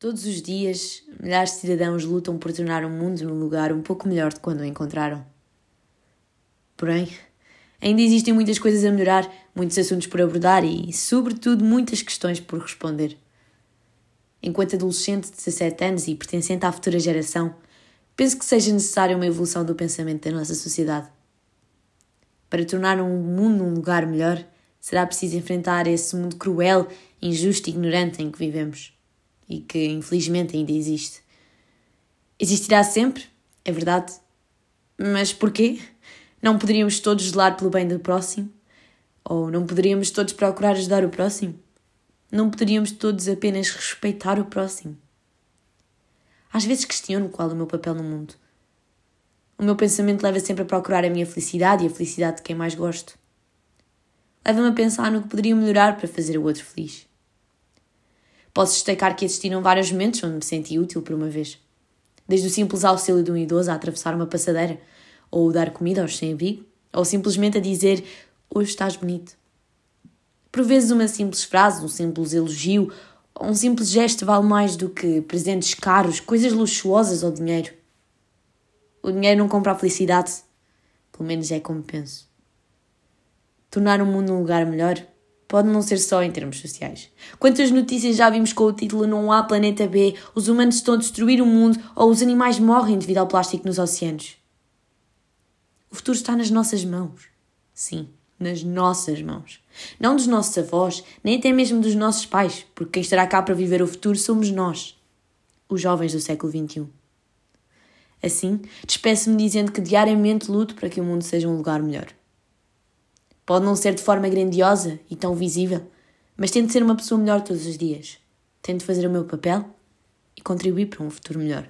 Todos os dias, milhares de cidadãos lutam por tornar o mundo num lugar um pouco melhor de quando o encontraram. Porém, ainda existem muitas coisas a melhorar, muitos assuntos por abordar e, sobretudo, muitas questões por responder. Enquanto adolescente de 17 anos e pertencente à futura geração, penso que seja necessária uma evolução do pensamento da nossa sociedade. Para tornar um mundo um lugar melhor, será preciso enfrentar esse mundo cruel, injusto e ignorante em que vivemos e que infelizmente ainda existe. Existirá sempre, é verdade. Mas porquê? Não poderíamos todos zelar pelo bem do próximo? Ou não poderíamos todos procurar ajudar o próximo? Não poderíamos todos apenas respeitar o próximo? Às vezes questiono qual é o meu papel no mundo. O meu pensamento leva sempre a procurar a minha felicidade e a felicidade de quem mais gosto. Leva-me a pensar no que poderia melhorar para fazer o outro feliz. Posso destacar que existiram vários momentos onde me senti útil por uma vez. Desde o simples auxílio de um idoso a atravessar uma passadeira, ou dar comida aos sem-abrigo, ou simplesmente a dizer hoje estás bonito. Por vezes uma simples frase, um simples elogio, ou um simples gesto vale mais do que presentes caros, coisas luxuosas ou dinheiro. O dinheiro não compra a felicidade, pelo menos é como penso. Tornar o mundo um lugar melhor pode não ser só em termos sociais. Quantas notícias já vimos com o título Não há planeta B, os humanos estão a destruir o mundo ou os animais morrem devido ao plástico nos oceanos? O futuro está nas nossas mãos. Sim, nas nossas mãos. Não dos nossos avós, nem até mesmo dos nossos pais, porque quem estará cá para viver o futuro somos nós, os jovens do século XXI. Assim, despeço-me dizendo que diariamente luto para que o mundo seja um lugar melhor. Pode não ser de forma grandiosa e tão visível, mas tento ser uma pessoa melhor todos os dias. Tento fazer o meu papel e contribuir para um futuro melhor.